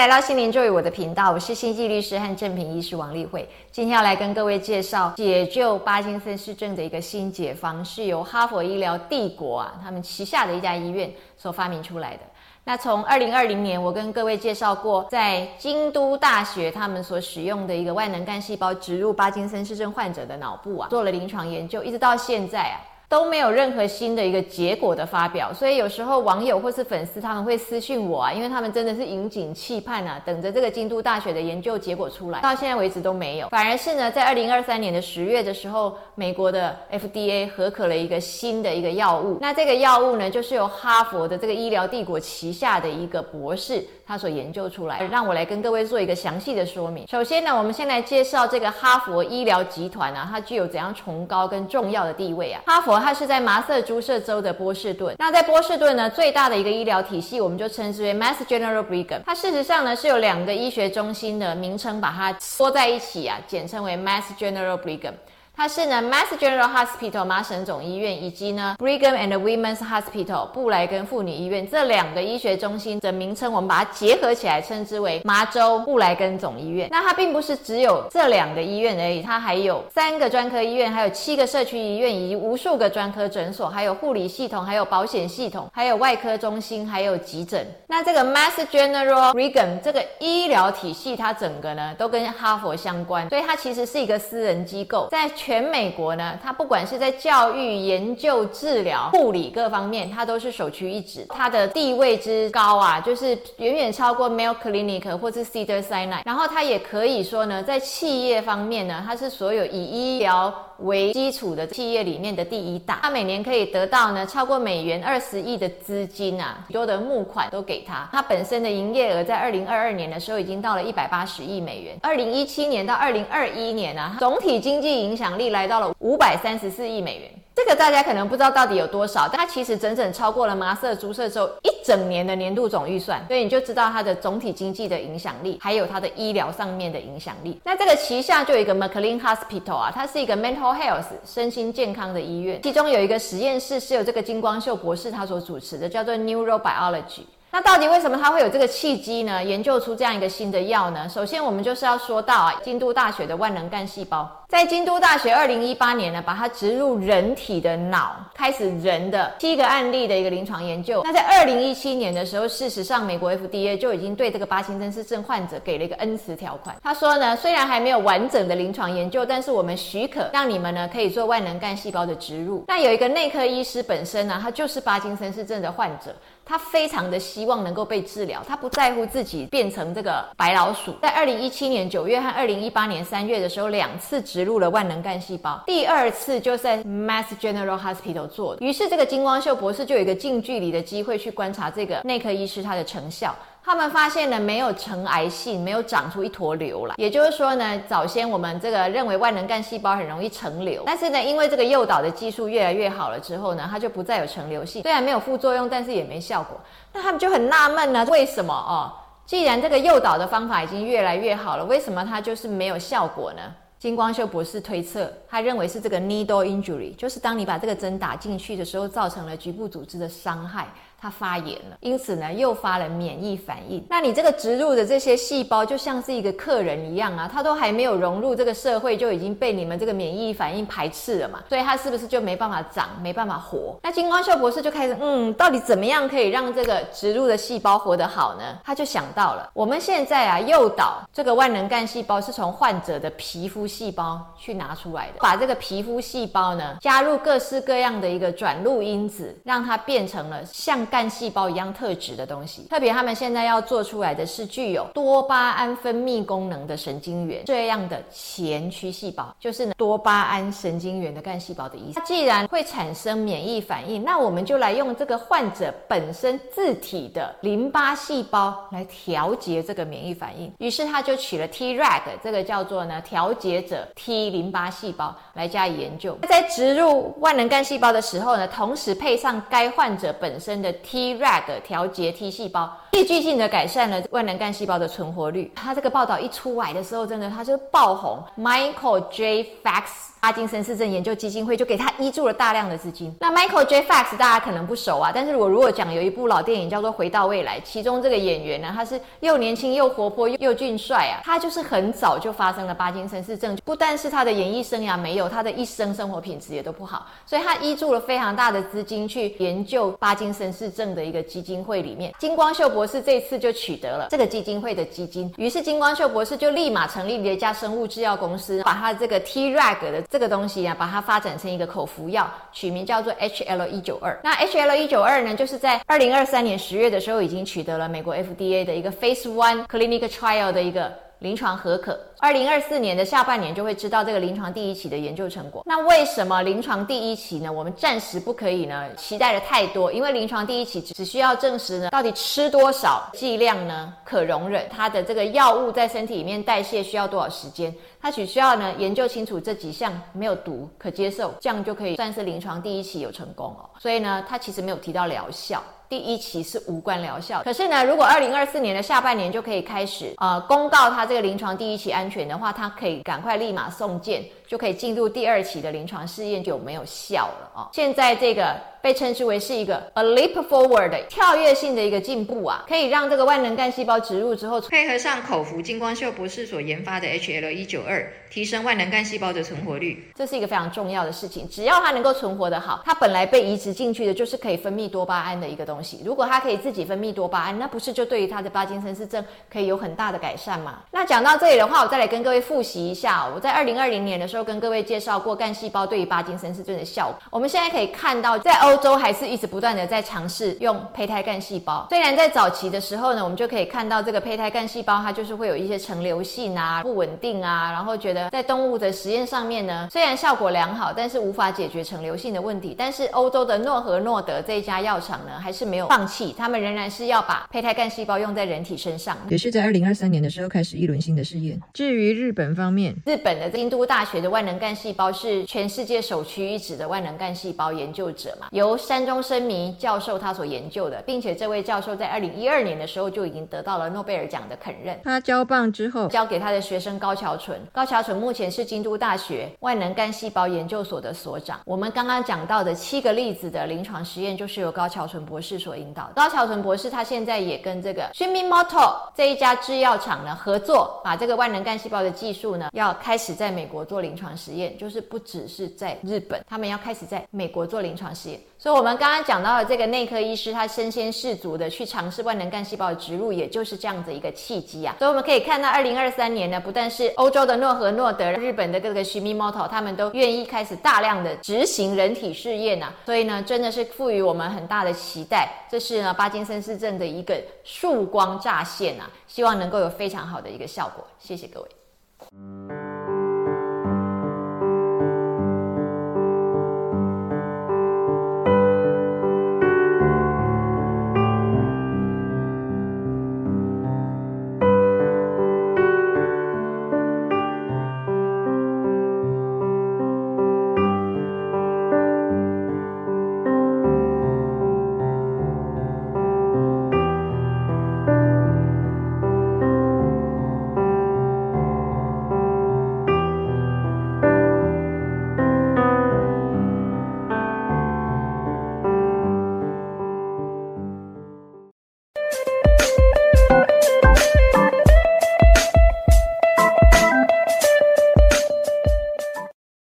来到心灵教育我的频道，我是心系律师和正品医师王丽慧。今天要来跟各位介绍解救巴金森氏症的一个新解方，是由哈佛医疗帝国啊他们旗下的一家医院所发明出来的。那从二零二零年，我跟各位介绍过，在京都大学他们所使用的一个万能干细胞植入巴金森氏症患者的脑部啊，做了临床研究，一直到现在啊。都没有任何新的一个结果的发表，所以有时候网友或是粉丝他们会私讯我啊，因为他们真的是引颈期盼啊，等着这个京都大学的研究结果出来，到现在为止都没有。反而是呢，在二零二三年的十月的时候，美国的 FDA 核可了一个新的一个药物，那这个药物呢，就是由哈佛的这个医疗帝国旗下的一个博士他所研究出来，让我来跟各位做一个详细的说明。首先呢，我们先来介绍这个哈佛医疗集团啊，它具有怎样崇高跟重要的地位啊？哈佛。它是在麻瑟诸塞州的波士顿。那在波士顿呢，最大的一个医疗体系，我们就称之为 Mass General Brigham。它事实上呢是有两个医学中心的名称，把它缩在一起啊，简称为 Mass General Brigham。它是呢，Mass General Hospital 麻省总医院以及呢，Brigham and Women's Hospital 布莱根妇女医院这两个医学中心的名称，我们把它结合起来，称之为麻州布莱根总医院。那它并不是只有这两个医院而已，它还有三个专科医院，还有七个社区医院，以及无数个专科诊所，还有护理系统，还有保险系统，还有外科中心，还有急诊。那这个 Mass General Brigham 这个医疗体系，它整个呢都跟哈佛相关，所以它其实是一个私人机构，在全全美国呢，它不管是在教育、研究、治疗、护理各方面，它都是首屈一指。它的地位之高啊，就是远远超过 Mayo Clinic 或是 Cedar Sinai。然后它也可以说呢，在企业方面呢，它是所有以医疗为基础的企业里面的第一大。它每年可以得到呢超过美元二十亿的资金啊，多的募款都给它。它本身的营业额在二零二二年的时候已经到了一百八十亿美元。二零一七年到二零二一年呢，总体经济影响力。来到了五百三十四亿美元，这个大家可能不知道到底有多少，但它其实整整超过了麻瑟诸塞州一整年的年度总预算，所以你就知道它的总体经济的影响力，还有它的医疗上面的影响力。那这个旗下就有一个 McLean Hospital 啊，它是一个 mental health 身心健康的医院，其中有一个实验室是由这个金光秀博士他所主持的，叫做 Neurobiology。那到底为什么它会有这个契机呢？研究出这样一个新的药呢？首先，我们就是要说到啊，京都大学的万能干细胞，在京都大学二零一八年呢，把它植入人体的脑，开始人的七个案例的一个临床研究。那在二零一七年的时候，事实上，美国 FDA 就已经对这个巴金森氏症患者给了一个恩慈条款。他说呢，虽然还没有完整的临床研究，但是我们许可让你们呢可以做万能干细胞的植入。那有一个内科医师本身呢，他就是巴金森氏症的患者。他非常的希望能够被治疗，他不在乎自己变成这个白老鼠。在二零一七年九月和二零一八年三月的时候，两次植入了万能干细胞，第二次就在 Mass General Hospital 做的。于是这个金光秀博士就有一个近距离的机会去观察这个内科医师他的成效。他们发现呢，没有成癌性，没有长出一坨瘤来。也就是说呢，早先我们这个认为万能干细胞很容易成瘤，但是呢，因为这个诱导的技术越来越好了之后呢，它就不再有成瘤性。虽然没有副作用，但是也没效果。那他们就很纳闷呢，为什么哦？既然这个诱导的方法已经越来越好了，为什么它就是没有效果呢？金光秀博士推测，他认为是这个 needle injury，就是当你把这个针打进去的时候，造成了局部组织的伤害。它发炎了，因此呢诱发了免疫反应。那你这个植入的这些细胞就像是一个客人一样啊，它都还没有融入这个社会，就已经被你们这个免疫反应排斥了嘛，所以它是不是就没办法长，没办法活？那金光秀博士就开始，嗯，到底怎么样可以让这个植入的细胞活得好呢？他就想到了，我们现在啊诱导这个万能干细胞是从患者的皮肤细胞去拿出来的，把这个皮肤细胞呢加入各式各样的一个转录因子，让它变成了像。干细胞一样特质的东西，特别他们现在要做出来的是具有多巴胺分泌功能的神经元，这样的前驱细胞就是多巴胺神经元的干细胞的意思。它既然会产生免疫反应，那我们就来用这个患者本身自体的淋巴细胞来调节这个免疫反应。于是他就取了 Treg 这个叫做呢调节者 T 淋巴细胞来加以研究。在植入万能干细胞的时候呢，同时配上该患者本身的。Treg 调节 T 细胞，戏剧性的改善了万能干细胞的存活率。他这个报道一出来的时候，真的他就爆红。Michael J. Fax。帕金森氏症研究基金会就给他依注了大量的资金。那 Michael J. Fox 大家可能不熟啊，但是我如果讲有一部老电影叫做《回到未来》，其中这个演员呢，他是又年轻又活泼又又俊帅啊，他就是很早就发生了巴金森氏症，不但是他的演艺生涯没有，他的一生生活品质也都不好，所以他依注了非常大的资金去研究巴金森氏症的一个基金会里面，金光秀博士这次就取得了这个基金会的基金，于是金光秀博士就立马成立了一家生物制药公司，把他这个 T rag 的这个东西啊，把它发展成一个口服药，取名叫做 HL 一九二。那 HL 一九二呢，就是在二零二三年十月的时候，已经取得了美国 FDA 的一个 Phase One Clinical Trial 的一个。临床合可，二零二四年的下半年就会知道这个临床第一期的研究成果。那为什么临床第一期呢？我们暂时不可以呢期待的太多，因为临床第一期只需要证实呢到底吃多少剂量呢可容忍，它的这个药物在身体里面代谢需要多少时间，它只需要呢研究清楚这几项没有毒可接受，这样就可以算是临床第一期有成功哦。所以呢，它其实没有提到疗效。第一期是无关疗效，可是呢，如果二零二四年的下半年就可以开始呃公告它这个临床第一期安全的话，它可以赶快立马送件，就可以进入第二期的临床试验就没有效了哦。现在这个。被称之为是一个 a leap forward 跳跃性的一个进步啊，可以让这个万能干细胞植入之后，配合上口服金光秀博士所研发的 HL 一九二，提升万能干细胞的存活率，这是一个非常重要的事情。只要它能够存活的好，它本来被移植进去的就是可以分泌多巴胺的一个东西。如果它可以自己分泌多巴胺，那不是就对于它的巴金森氏症可以有很大的改善吗？那讲到这里的话，我再来跟各位复习一下，我在二零二零年的时候跟各位介绍过干细胞对于巴金森氏症的效果。我们现在可以看到，在欧洲还是一直不断的在尝试用胚胎干细胞。虽然在早期的时候呢，我们就可以看到这个胚胎干细胞它就是会有一些成流性啊、不稳定啊，然后觉得在动物的实验上面呢，虽然效果良好，但是无法解决成流性的问题。但是欧洲的诺和诺德这一家药厂呢，还是没有放弃，他们仍然是要把胚胎干细胞用在人体身上。也是在二零二三年的时候开始一轮新的试验。至于日本方面，日本的京都大学的万能干细胞是全世界首屈一指的万能干细胞研究者嘛，由山。中生迷教授他所研究的，并且这位教授在二零一二年的时候就已经得到了诺贝尔奖的肯认。他交棒之后，交给他的学生高桥纯。高桥纯目前是京都大学万能干细胞研究所的所长。我们刚刚讲到的七个例子的临床实验，就是由高桥纯博士所引导。高桥纯博士他现在也跟这个 Shimimoto 这一家制药厂呢合作，把这个万能干细胞的技术呢要开始在美国做临床实验，就是不只是在日本，他们要开始在美国做临床实验。所以，我们刚刚讲到的这个内科医师，他身先士卒的去尝试万能干细胞的植入，也就是这样子一个契机啊。所以，我们可以看到，二零二三年呢，不但是欧洲的诺和诺德、日本的各个 Shimimoto，他们都愿意开始大量的执行人体试验呐。所以呢，真的是赋予我们很大的期待。这是呢，巴金森氏症的一个曙光乍现啊，希望能够有非常好的一个效果。谢谢各位。